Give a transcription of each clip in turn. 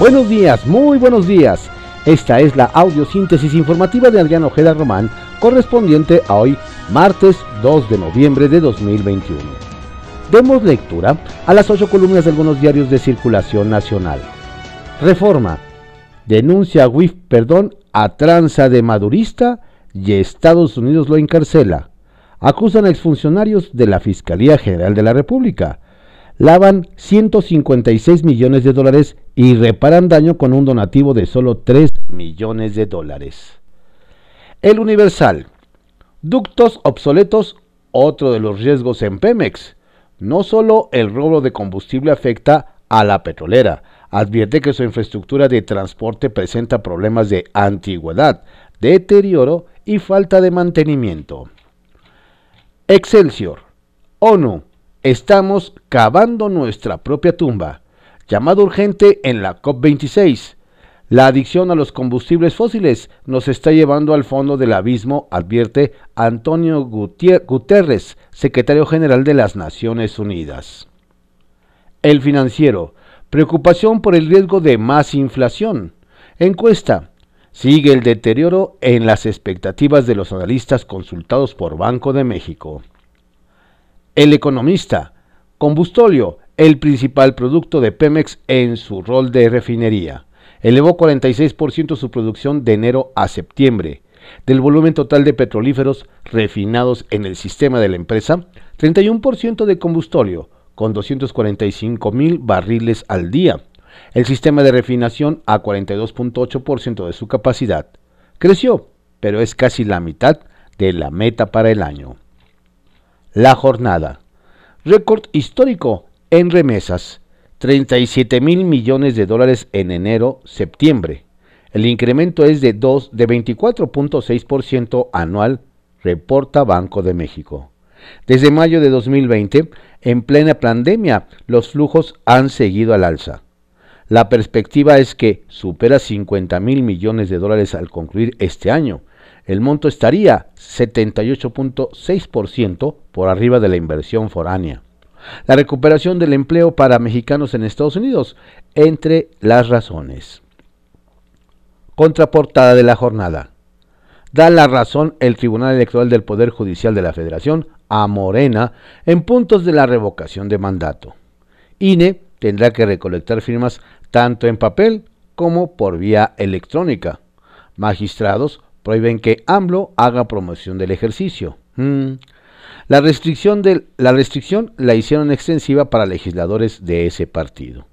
Buenos días, muy buenos días. Esta es la audiosíntesis informativa de Adrián Ojeda Román, correspondiente a hoy, martes 2 de noviembre de 2021. Demos lectura a las ocho columnas de algunos diarios de circulación nacional. Reforma. Denuncia a WIF perdón a tranza de madurista y Estados Unidos lo encarcela. Acusan a exfuncionarios de la Fiscalía General de la República lavan 156 millones de dólares y reparan daño con un donativo de solo 3 millones de dólares. El Universal. Ductos obsoletos, otro de los riesgos en Pemex. No solo el robo de combustible afecta a la petrolera, advierte que su infraestructura de transporte presenta problemas de antigüedad, deterioro y falta de mantenimiento. Excelsior. ONU Estamos cavando nuestra propia tumba. Llamado urgente en la COP26. La adicción a los combustibles fósiles nos está llevando al fondo del abismo, advierte Antonio Guterres, secretario general de las Naciones Unidas. El financiero. Preocupación por el riesgo de más inflación. Encuesta. Sigue el deterioro en las expectativas de los analistas consultados por Banco de México. El economista, combustóleo, el principal producto de Pemex en su rol de refinería. Elevó 46% su producción de enero a septiembre. Del volumen total de petrolíferos refinados en el sistema de la empresa, 31% de combustóleo, con 245 mil barriles al día. El sistema de refinación a 42.8% de su capacidad. Creció, pero es casi la mitad de la meta para el año. La jornada. Récord histórico en remesas. 37 mil millones de dólares en enero-septiembre. El incremento es de, 2, de 24.6% anual, reporta Banco de México. Desde mayo de 2020, en plena pandemia, los flujos han seguido al alza. La perspectiva es que supera 50 mil millones de dólares al concluir este año, el monto estaría 78.6% por arriba de la inversión foránea. La recuperación del empleo para mexicanos en Estados Unidos, entre las razones. Contraportada de la jornada. Da la razón el Tribunal Electoral del Poder Judicial de la Federación a Morena en puntos de la revocación de mandato. INE tendrá que recolectar firmas tanto en papel como por vía electrónica. Magistrados prohíben que AMLO haga promoción del ejercicio. Mm. La, restricción la restricción la hicieron extensiva para legisladores de ese partido.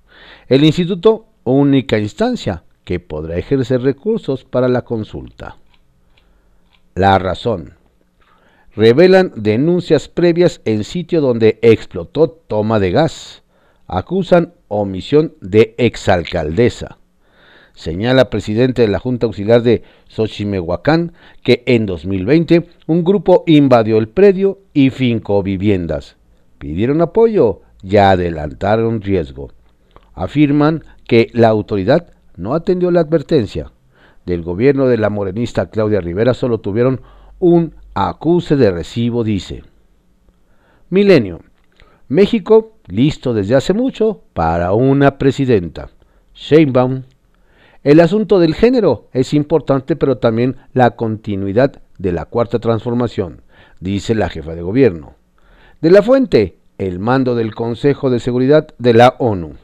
El instituto, única instancia que podrá ejercer recursos para la consulta. La razón. Revelan denuncias previas en sitio donde explotó toma de gas. Acusan omisión de exalcaldesa señala presidente de la Junta Auxiliar de Xochimehuacán que en 2020 un grupo invadió el predio y fincó viviendas. Pidieron apoyo y adelantaron riesgo. Afirman que la autoridad no atendió la advertencia. Del gobierno de la morenista Claudia Rivera solo tuvieron un acuse de recibo, dice. Milenio. México listo desde hace mucho para una presidenta. Sheinbaum el asunto del género es importante, pero también la continuidad de la cuarta transformación, dice la jefa de gobierno. De la fuente, el mando del Consejo de Seguridad de la ONU.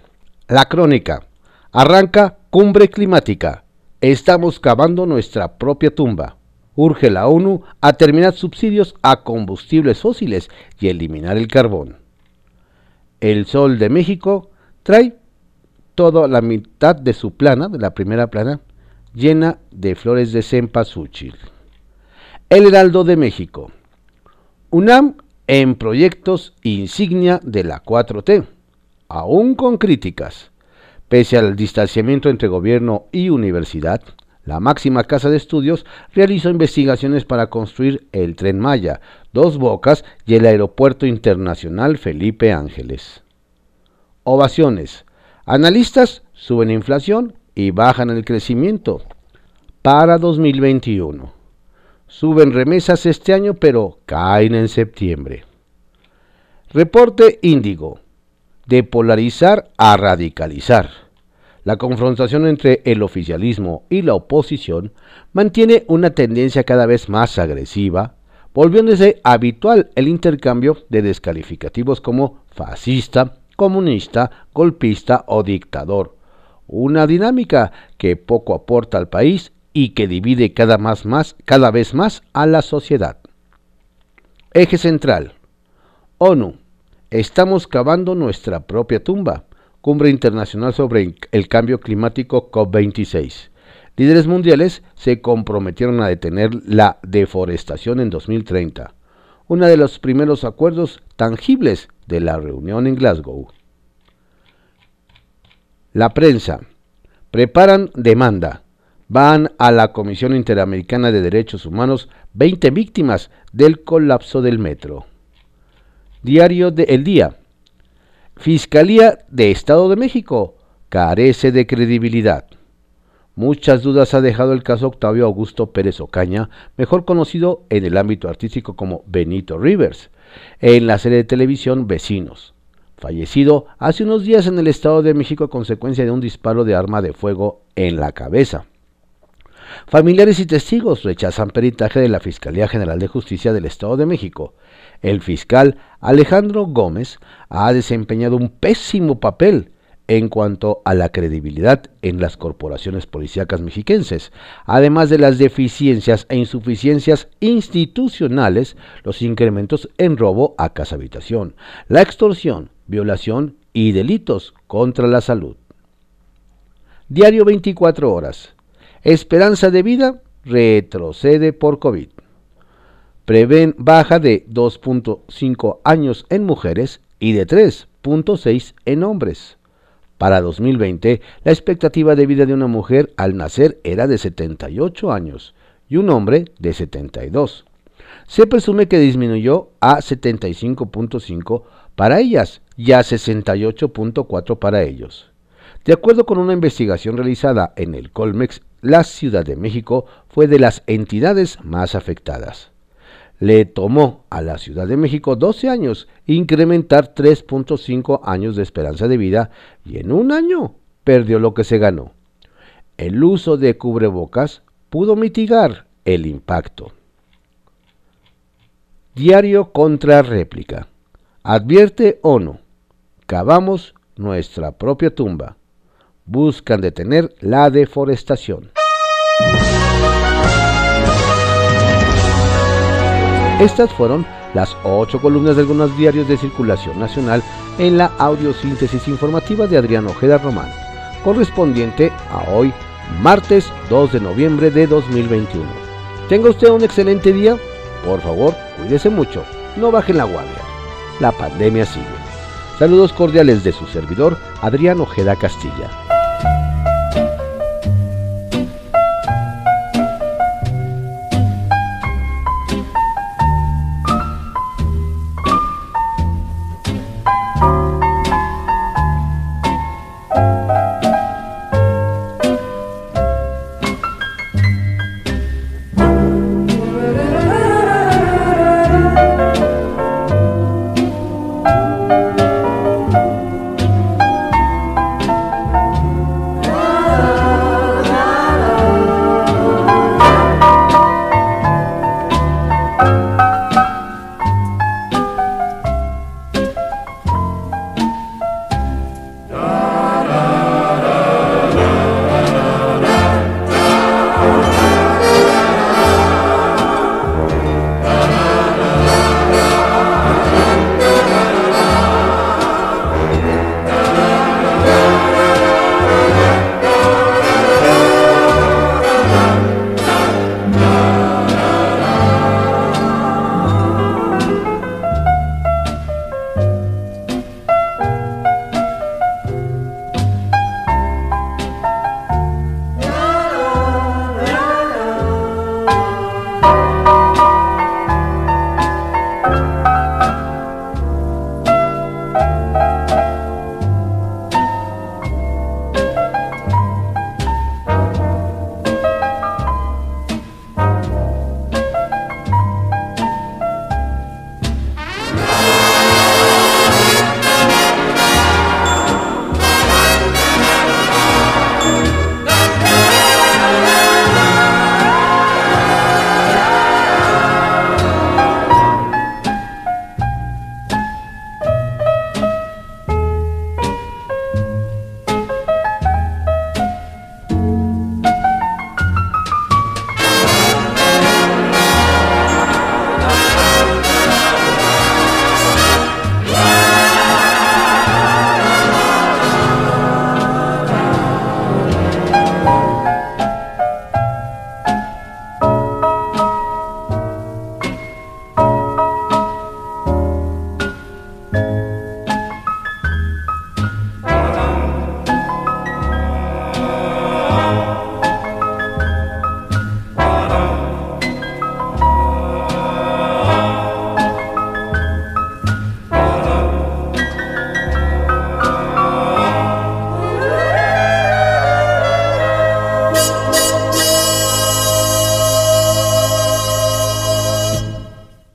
La crónica. Arranca cumbre climática. Estamos cavando nuestra propia tumba. Urge la ONU a terminar subsidios a combustibles fósiles y eliminar el carbón. El Sol de México trae toda la mitad de su plana, de la primera plana, llena de flores de cempasúchil. El Heraldo de México. UNAM en proyectos insignia de la 4T, aún con críticas. Pese al distanciamiento entre gobierno y universidad, la máxima casa de estudios realizó investigaciones para construir el tren Maya, Dos Bocas y el Aeropuerto Internacional Felipe Ángeles. Ovaciones. Analistas suben inflación y bajan el crecimiento para 2021. Suben remesas este año, pero caen en septiembre. Reporte Índigo. De polarizar a radicalizar. la confrontación entre el oficialismo y la oposición mantiene una tendencia cada vez más agresiva, volviéndose habitual el intercambio de descalificativos como fascista, comunista, golpista o dictador, una dinámica que poco aporta al país y que divide cada, más, cada vez más a la sociedad. Eje central. ONU. Estamos cavando nuestra propia tumba. Cumbre Internacional sobre el Cambio Climático COP26. Líderes mundiales se comprometieron a detener la deforestación en 2030, uno de los primeros acuerdos tangibles de la reunión en Glasgow. La prensa. Preparan demanda. Van a la Comisión Interamericana de Derechos Humanos 20 víctimas del colapso del metro. Diario de El Día. Fiscalía de Estado de México carece de credibilidad. Muchas dudas ha dejado el caso Octavio Augusto Pérez Ocaña, mejor conocido en el ámbito artístico como Benito Rivers, en la serie de televisión Vecinos, fallecido hace unos días en el Estado de México a consecuencia de un disparo de arma de fuego en la cabeza. Familiares y testigos rechazan peritaje de la Fiscalía General de Justicia del Estado de México. El fiscal Alejandro Gómez ha desempeñado un pésimo papel en cuanto a la credibilidad en las corporaciones policíacas mexiquenses, además de las deficiencias e insuficiencias institucionales, los incrementos en robo a casa habitación, la extorsión, violación y delitos contra la salud. Diario 24 horas. Esperanza de vida retrocede por COVID. Prevén baja de 2.5 años en mujeres y de 3.6 en hombres. Para 2020, la expectativa de vida de una mujer al nacer era de 78 años y un hombre de 72. Se presume que disminuyó a 75.5 para ellas y a 68.4 para ellos. De acuerdo con una investigación realizada en el Colmex la Ciudad de México fue de las entidades más afectadas. Le tomó a la Ciudad de México 12 años incrementar 3.5 años de esperanza de vida y en un año perdió lo que se ganó. El uso de cubrebocas pudo mitigar el impacto. Diario contra réplica. Advierte ONU. Cavamos nuestra propia tumba buscan detener la deforestación. Estas fueron las ocho columnas de algunos diarios de circulación nacional en la audiosíntesis informativa de Adrián Ojeda Román, correspondiente a hoy, martes 2 de noviembre de 2021. Tenga usted un excelente día. Por favor, cuídese mucho. No baje la guardia. La pandemia sigue. Saludos cordiales de su servidor, Adrián Ojeda Castilla.